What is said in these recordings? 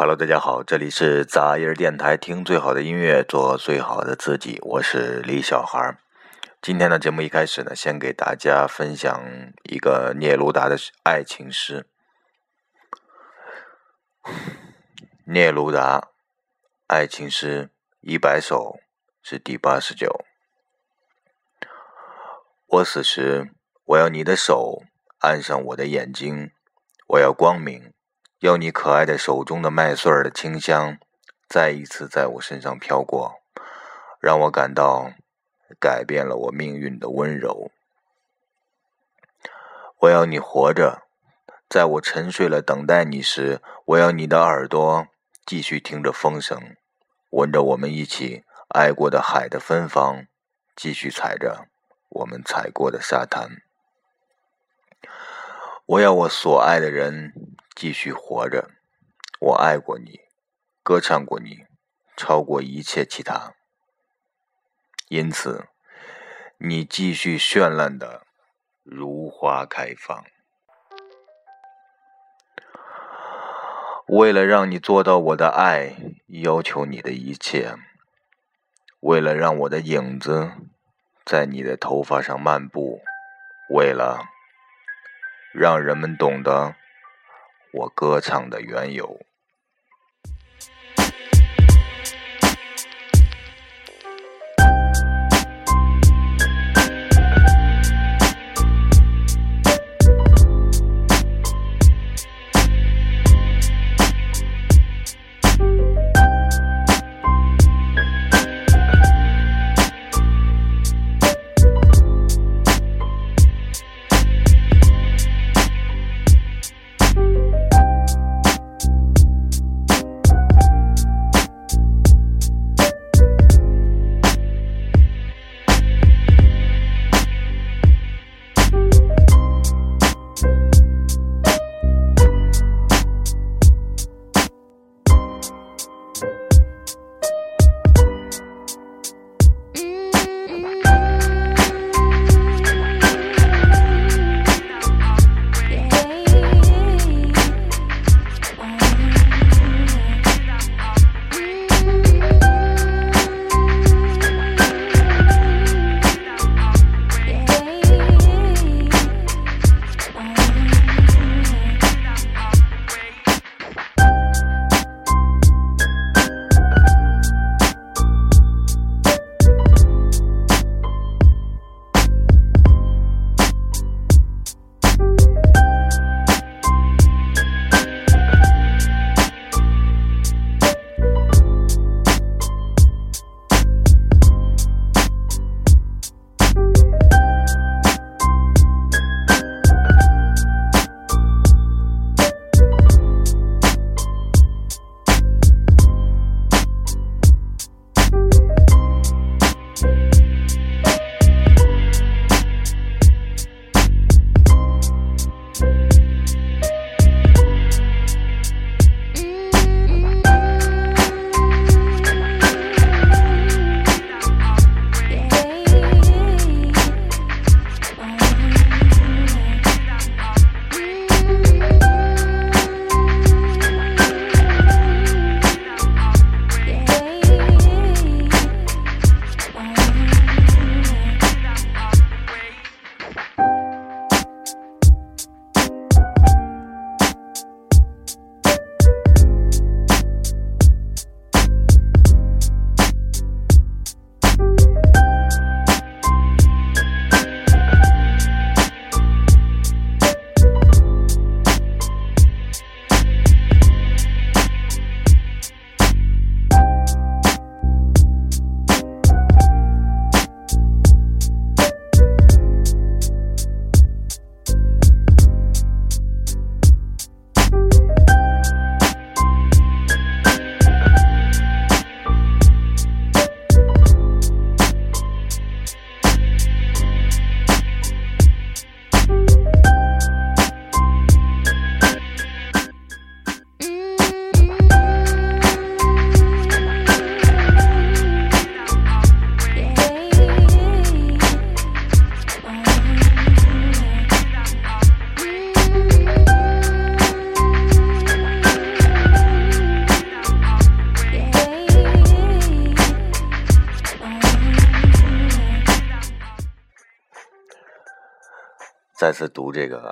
Hello，大家好，这里是杂音电台，听最好的音乐，做最好的自己，我是李小孩。今天的节目一开始呢，先给大家分享一个聂鲁达的爱情诗。聂鲁达爱情诗一百首是第八十九。我死时，我要你的手按上我的眼睛，我要光明。要你可爱的手中的麦穗儿的清香，再一次在我身上飘过，让我感到改变了我命运的温柔。我要你活着，在我沉睡了等待你时，我要你的耳朵继续听着风声，闻着我们一起爱过的海的芬芳，继续踩着我们踩过的沙滩。我要我所爱的人。继续活着，我爱过你，歌唱过你，超过一切其他。因此，你继续绚烂的如花开放。为了让你做到我的爱，要求你的一切。为了让我的影子在你的头发上漫步，为了让人们懂得。我歌唱的缘由。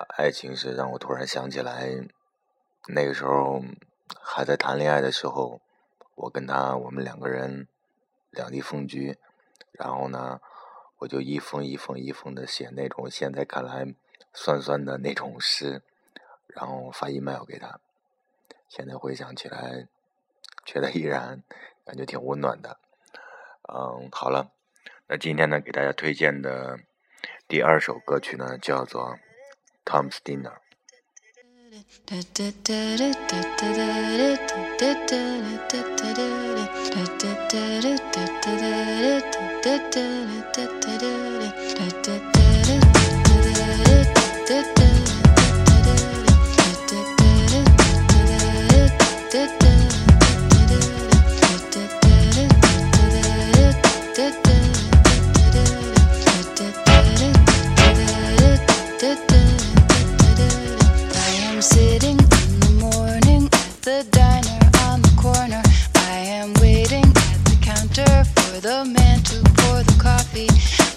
爱情是，让我突然想起来，那个时候还在谈恋爱的时候，我跟他我们两个人两地分居，然后呢，我就一封一封一封的写那种现在看来酸酸的那种诗，然后发 email 给他。现在回想起来，觉得依然感觉挺温暖的。嗯，好了，那今天呢，给大家推荐的第二首歌曲呢，叫做《Tom's Dinner》。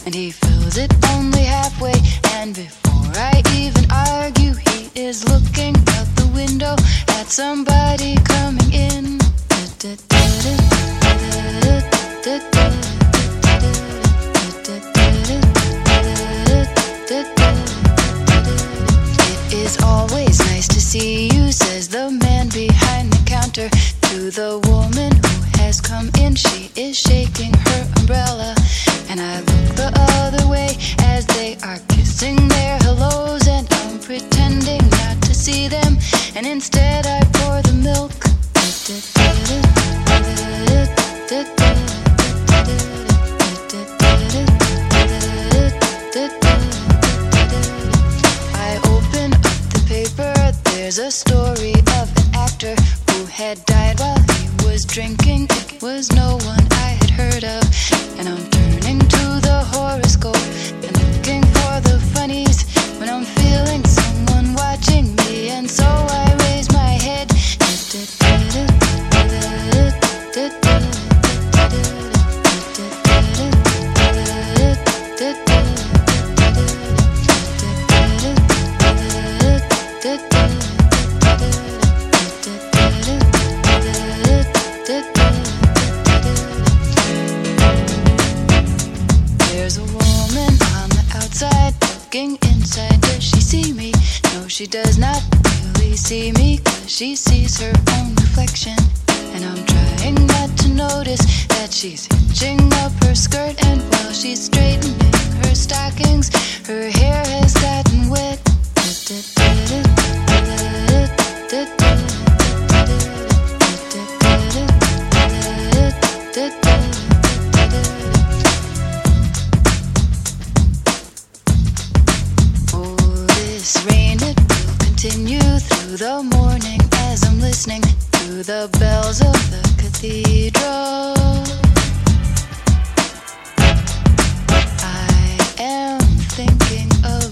and he fills it only halfway. And before I even argue, he is looking out the window at somebody.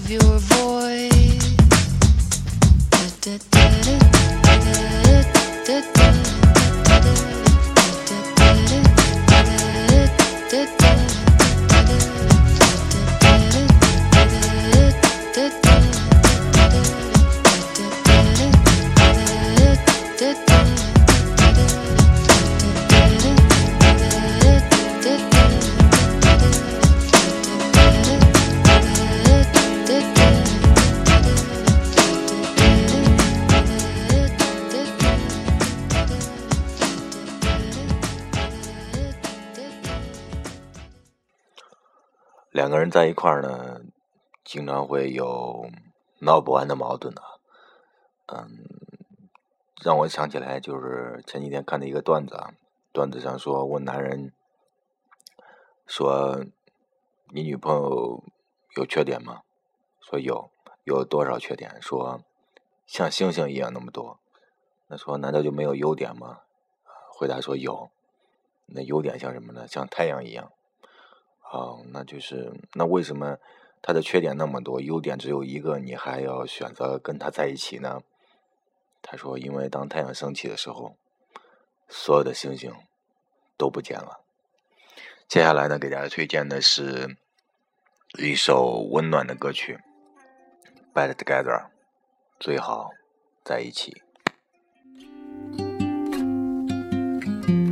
Your voice. 在一块儿呢，经常会有闹不完的矛盾啊。嗯，让我想起来就是前几天看的一个段子啊，段子上说问男人说：“你女朋友有缺点吗？”说有，有多少缺点？说像星星一样那么多。那说难道就没有优点吗？回答说有。那优点像什么呢？像太阳一样。哦，那就是那为什么他的缺点那么多，优点只有一个，你还要选择跟他在一起呢？他说：“因为当太阳升起的时候，所有的星星都不见了。”接下来呢，给大家推荐的是一首温暖的歌曲，better together，最好在一起。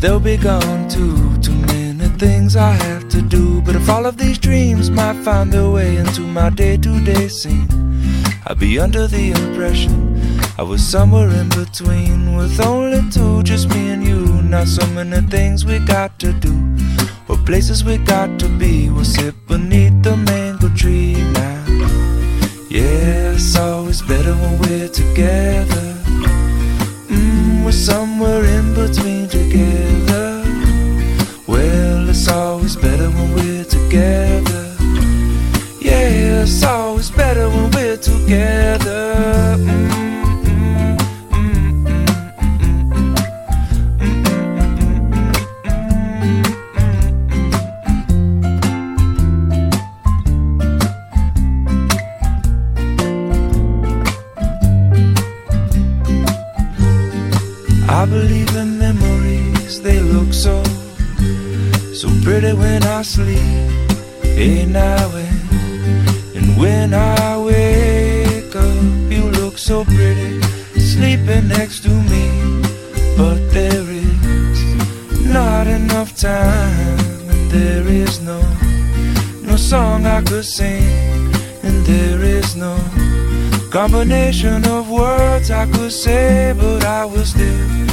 They'll be gone too. Too many things I have to do. But if all of these dreams might find their way into my day to day scene, I'd be under the impression I was somewhere in between with only two, just me and you. Not so many things we got to do, or places we got to be. We'll sit beneath the mango tree now. Yeah, it's always better when we're together. Not enough time, and there is no, no song I could sing, and there is no combination of words I could say, but I will still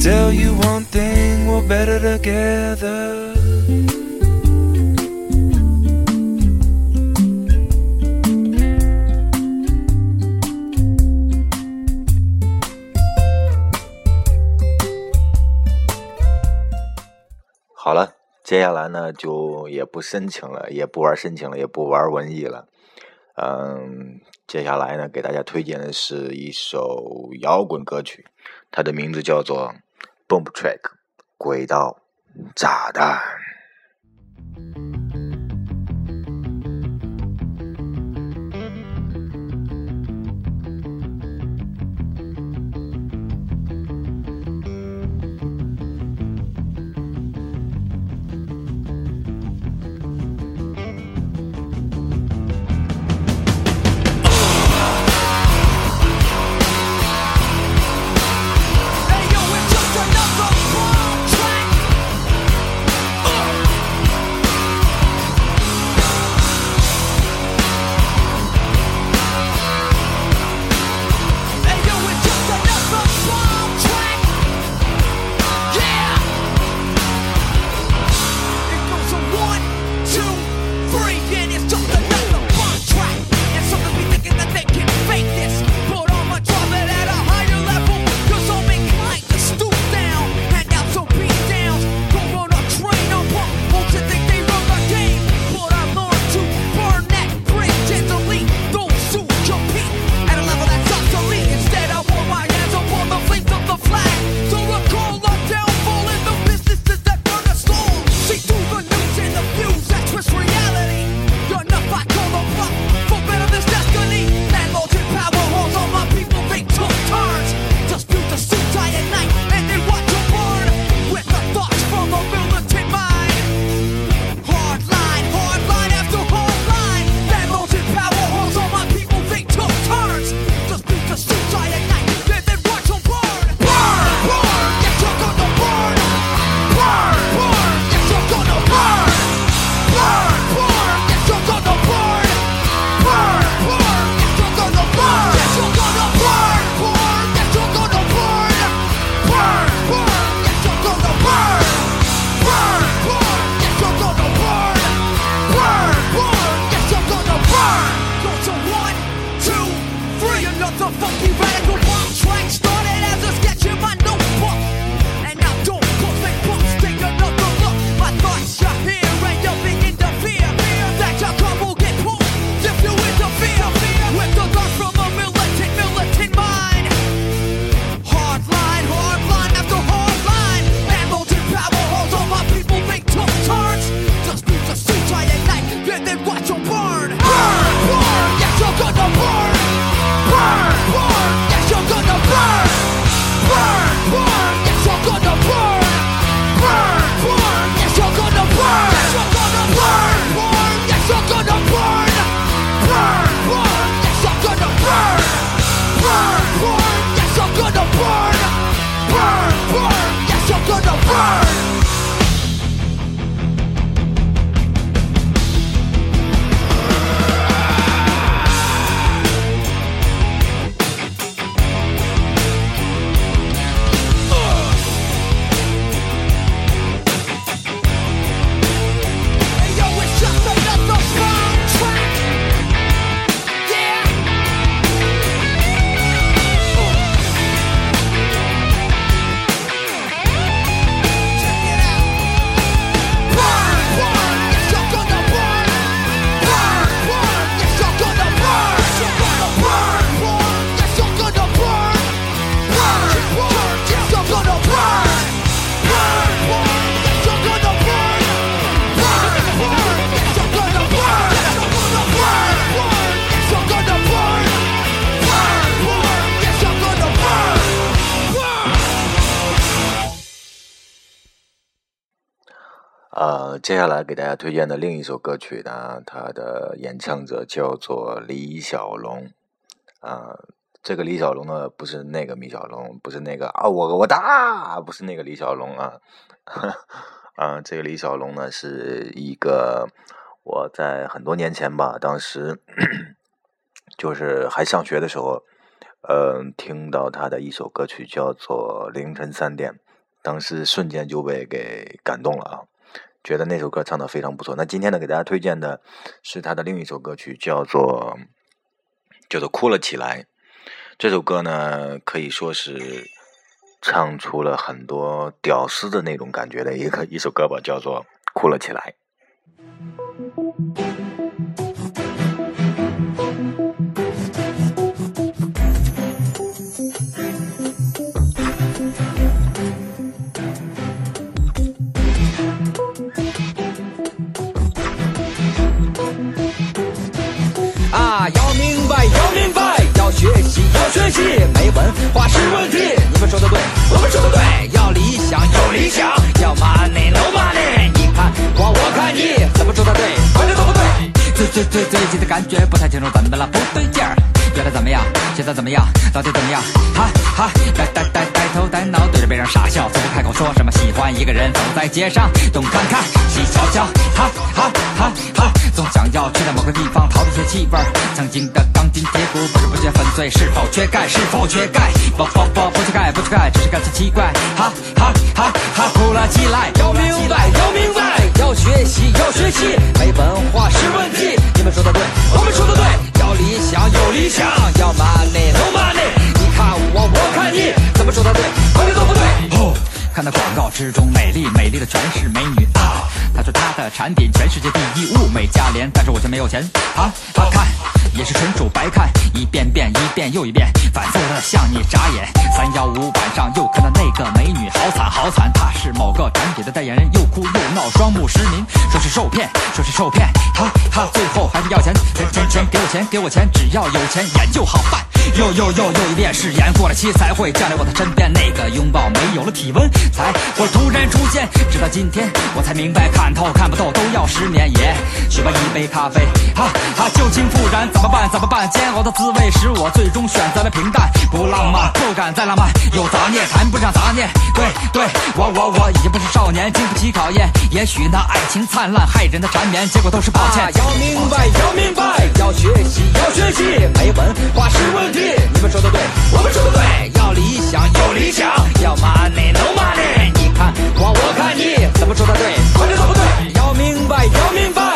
tell you one thing: we're better together. “接下来呢就也不申请了，也不玩申请了，也不玩文艺了。嗯，接下来呢给大家推荐的是一首摇滚歌曲，它的名字叫做《Boom Track》，轨道炸弹。接下来给大家推荐的另一首歌曲呢，它的演唱者叫做李小龙。啊、这个李小龙呢，不是那个米小龙，不是那个啊，我我大，不是那个李小龙啊。啊、这个李小龙呢，是一个我在很多年前吧，当时 就是还上学的时候，呃，听到他的一首歌曲叫做《凌晨三点》，当时瞬间就被给感动了啊。觉得那首歌唱的非常不错。那今天呢，给大家推荐的是他的另一首歌曲，叫做叫做《哭了起来》。这首歌呢，可以说是唱出了很多屌丝的那种感觉的一个一首歌吧，叫做《哭了起来》。要学习，没文化是问题。你们说的对，我们说的对，要理想，有理想，要 money no money。你看我，我看你，怎么说的对，反正都不对。最最最最近的感觉不太清楚，怎么了？不对劲儿。原来怎么样？现在怎么样？到底怎么样？哈哈，呆呆呆呆头呆脑，对着别人傻笑，从不开口说什么喜欢一个人，走在街上东看看西瞧瞧，哈哈哈哈，总想要去到某个地方逃避些气味。曾经的钢筋铁骨，不知不觉粉碎，是否缺钙？是否缺钙？不不不，不缺钙，不缺钙，只是感觉奇怪，哈哈哈哈，哭了起来。想，要 money no money。你看我，我看你，怎么说的对，哪里都不对。看那广告之中，美丽美丽的全是美女啊！他说她的产品全世界第一，物美价廉，但是我却没有钱啊！啊看也是纯属白看，一遍遍一遍又一遍，反复的向你眨眼。三幺五晚上又看到那个美女，好惨好惨，她是某个产品的代言人，又哭又闹，双目失明，说是受骗，说是受骗，她她，最后还是要钱，钱钱钱，给我钱给我钱，只要有钱眼就好办。又又又又一遍誓言，过了期才会降临我的身边，那个拥抱没有了体温，才会突然出现。直到今天，我才明白，看透看不透都要十年。也许吧，一杯咖啡，哈哈，旧情复燃，怎么办？怎么办？煎熬的滋味使我最终选择了平淡，不浪漫，不敢再浪漫，有杂念，谈不上杂念。对对，我我我已经不是少年，经不起考验。也许那爱情灿烂害人的缠绵，结果都是抱歉。要明白，要明白，要学习，要学习，没文化是问题。你们说的对，我们说的对，要理想，有理想，要 money no money。你看我，我看你，怎么说的对，反正都不对。要明白，要明白，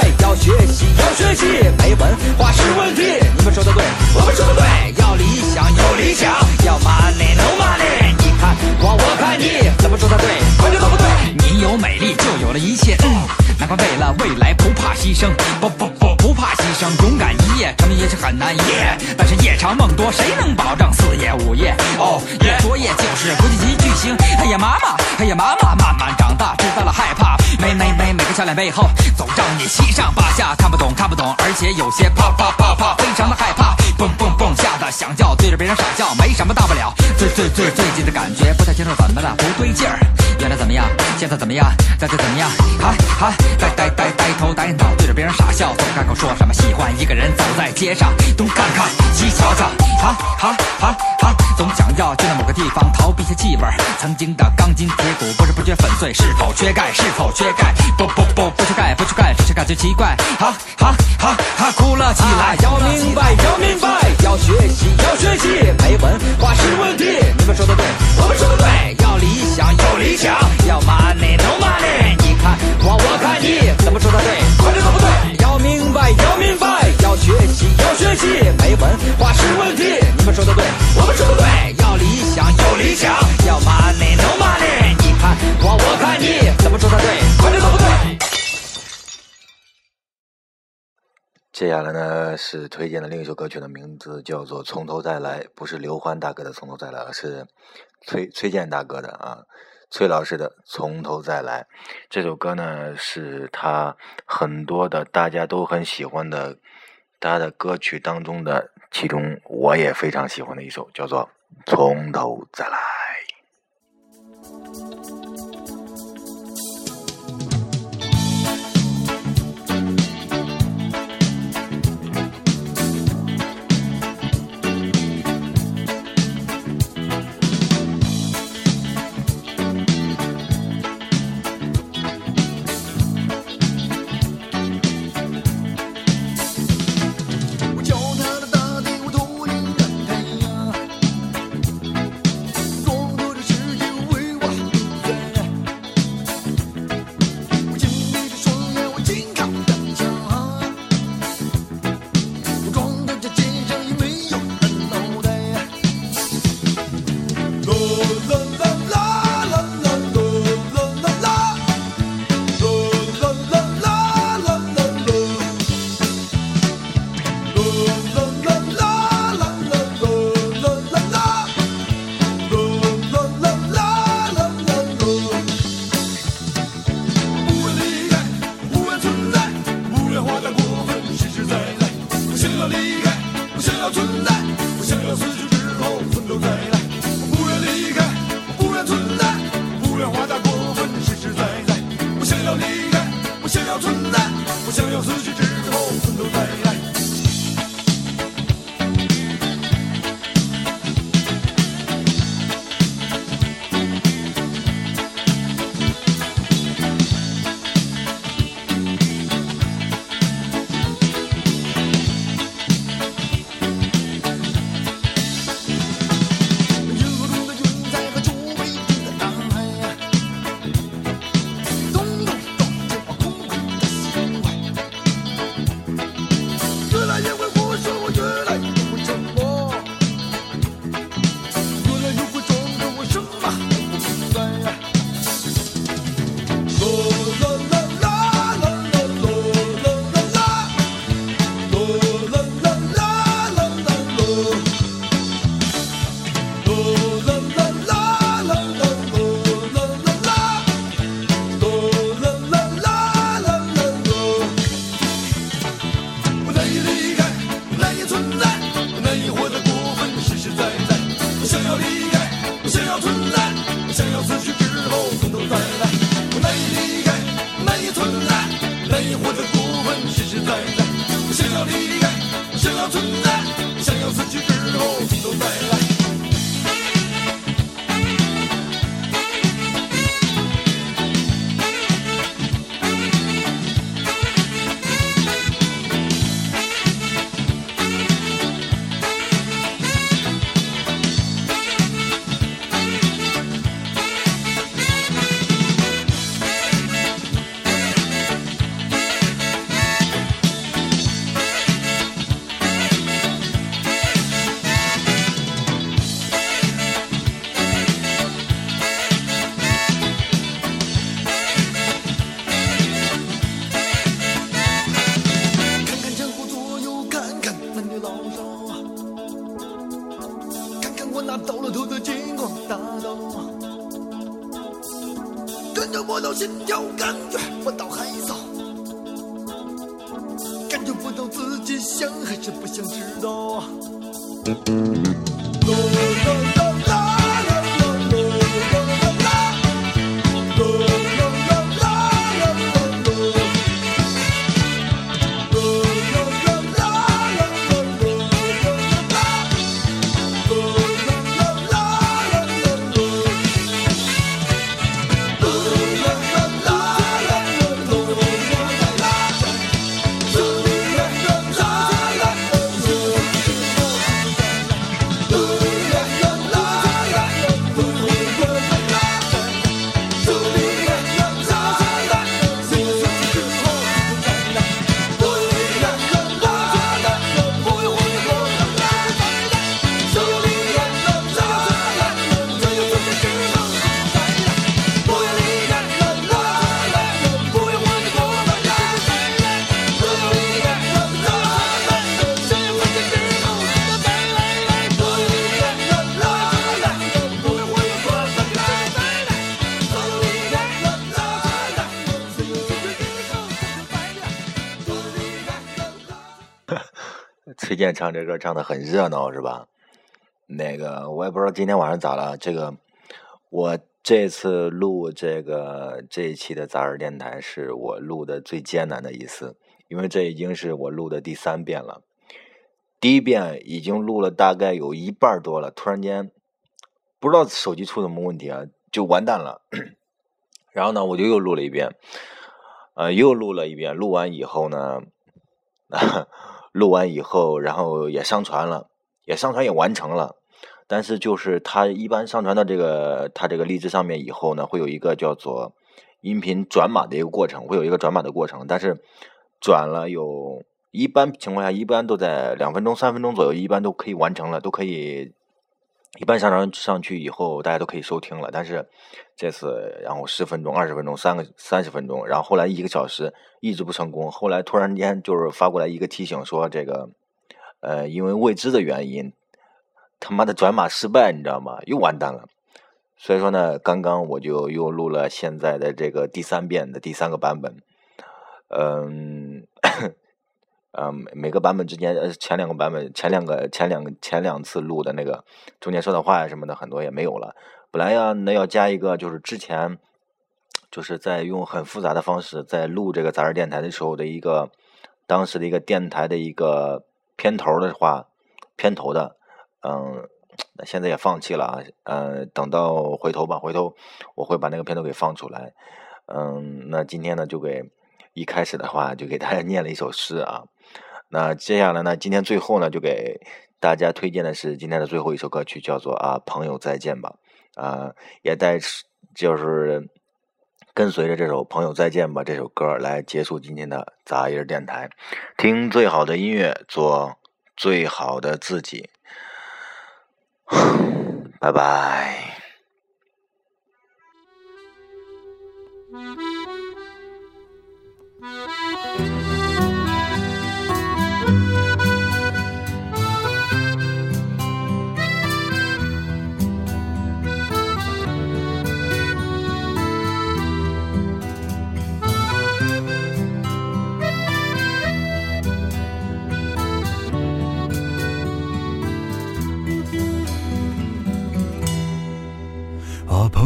学习，要学习，没文化是问题。你们说的对，我们说的对，要理想，有理想，要 money no money。你看我，我看你，怎么说的对，反正都不对。你有美丽，就有了一切。嗯，难怪为了未来不怕牺牲，不不不不怕牺牲，勇敢一夜，成名也是很难一夜。但是夜长梦多，谁能保证四夜五夜？哦耶，昨夜就是国际级巨星。哎呀妈妈，哎呀妈妈，慢慢长大，知道了害怕。每每每每个笑脸背后，总让你七上八下，看不懂看不懂，而且有些怕怕怕怕，非常的害怕，蹦蹦蹦，吓得想叫，对着别人傻笑，没什么大不了。最最最最近的感觉不太清楚怎么了，不对劲儿。原来怎么样？现在怎么样？再再怎么样？还还，呆呆呆呆头呆脑，对着别人傻笑，总开口说什么喜欢一个人走在街上，东看看曾经的钢筋铁骨不知不觉粉碎，是否缺钙？是否缺钙？不不不，不缺钙，不缺钙，只是感觉奇怪，哈哈哈哈，哭了起来。要明白，要明白，要学习，要学习，没文化是问题。你们说的对，我们说的对，要理想，有理想，要 money no money。你看我，我看你，怎么说的对，快点怎么对？要明白，要明白，要学习，要学习，没文化是问题。你们说的对，我们说的对，要想，有理想，要 money no money。你看我，我看你，怎么说的对，快点怎么对？接下来呢是推荐的另一首歌曲的名字叫做《从头再来》，不是刘欢大哥的《从头再来》，而是崔崔健大哥的啊，崔老师的《从头再来》。这首歌呢是他很多的大家都很喜欢的他的歌曲当中的，其中我也非常喜欢的一首，叫做《从头再来》。唱这歌唱的很热闹，是吧？那个我也不知道今天晚上咋了。这个我这次录这个这一期的杂儿电台是我录的最艰难的一次，因为这已经是我录的第三遍了。第一遍已经录了大概有一半多了，突然间不知道手机出什么问题啊，就完蛋了。然后呢，我就又录了一遍，呃，又录了一遍。录完以后呢。录完以后，然后也上传了，也上传也完成了，但是就是它一般上传到这个它这个荔枝上面以后呢，会有一个叫做音频转码的一个过程，会有一个转码的过程，但是转了有一般情况下一般都在两分钟三分钟左右，一般都可以完成了，都可以。一般上传上去以后，大家都可以收听了。但是这次，然后十分钟、二十分钟、三个三十分钟，然后后来一个小时一直不成功。后来突然间就是发过来一个提醒，说这个呃，因为未知的原因，他妈的转码失败，你知道吗？又完蛋了。所以说呢，刚刚我就又录了现在的这个第三遍的第三个版本，嗯。呃，每个版本之间，呃，前两个版本，前两个前两前两次录的那个中间说的话呀什么的，很多也没有了。本来呀，那要加一个，就是之前就是在用很复杂的方式在录这个杂志电台的时候的一个当时的一个电台的一个片头的话，片头的，嗯，那现在也放弃了啊，嗯，等到回头吧，回头我会把那个片头给放出来。嗯，那今天呢，就给一开始的话就给大家 念了一首诗啊。那接下来呢？今天最后呢，就给大家推荐的是今天的最后一首歌曲，叫做《啊朋友再见吧》啊，也带就是跟随着这首《朋友再见吧》这首歌来结束今天的杂音电台。听最好的音乐，做最好的自己。拜拜。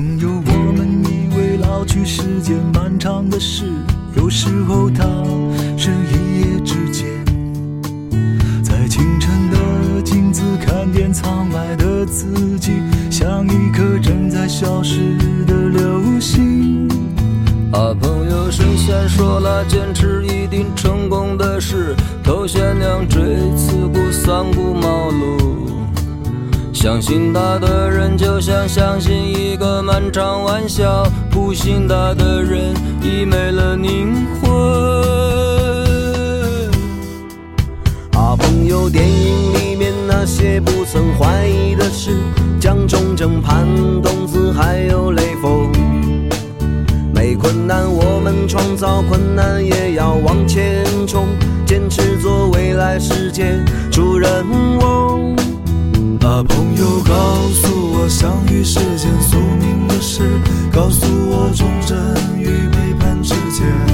朋友，我们以为老去是件漫长的事，有时候它是一夜之间。在清晨的镜子看见苍白的自己，像一颗正在消失的流星。啊，朋友，神仙说了，坚持一定成功的事，头悬梁锥刺股三顾茅庐。相信他的人就像相信一个漫长玩笑，不信他的人已没了灵魂。啊，朋友，电影里面那些不曾怀疑的事，蒋中正、潘冬子还有雷锋。没困难，我们创造困难，也要往前冲，坚持做未来世界主人翁。啊，朋友，告诉我，相遇是件宿命的事，告诉我，忠贞与背叛之间。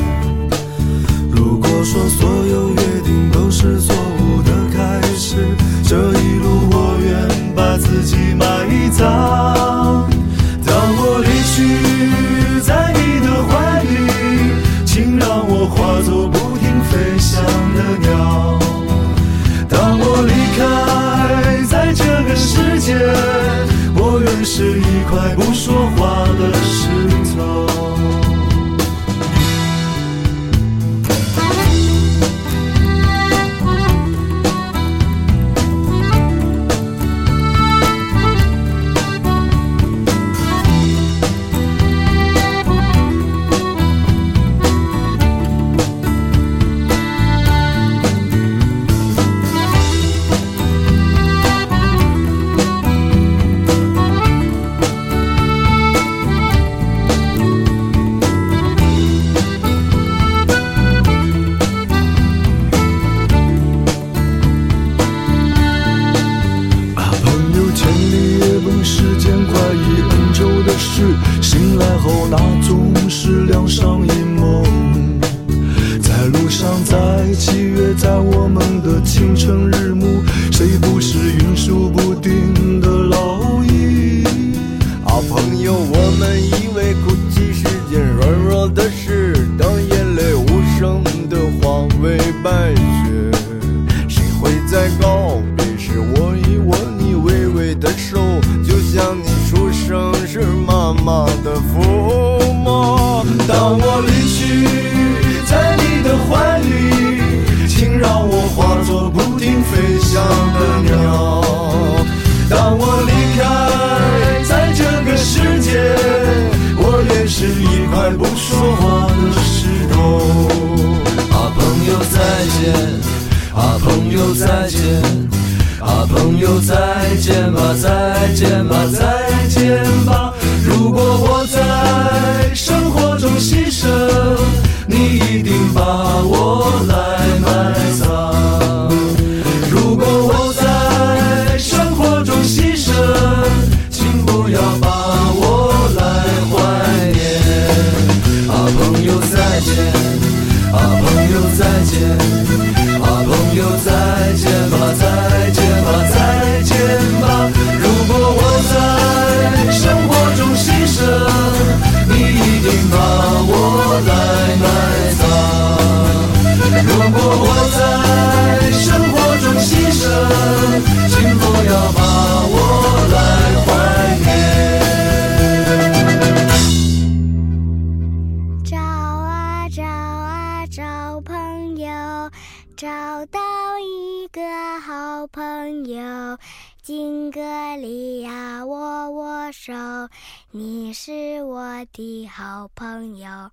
你是我的好朋友，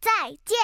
再见。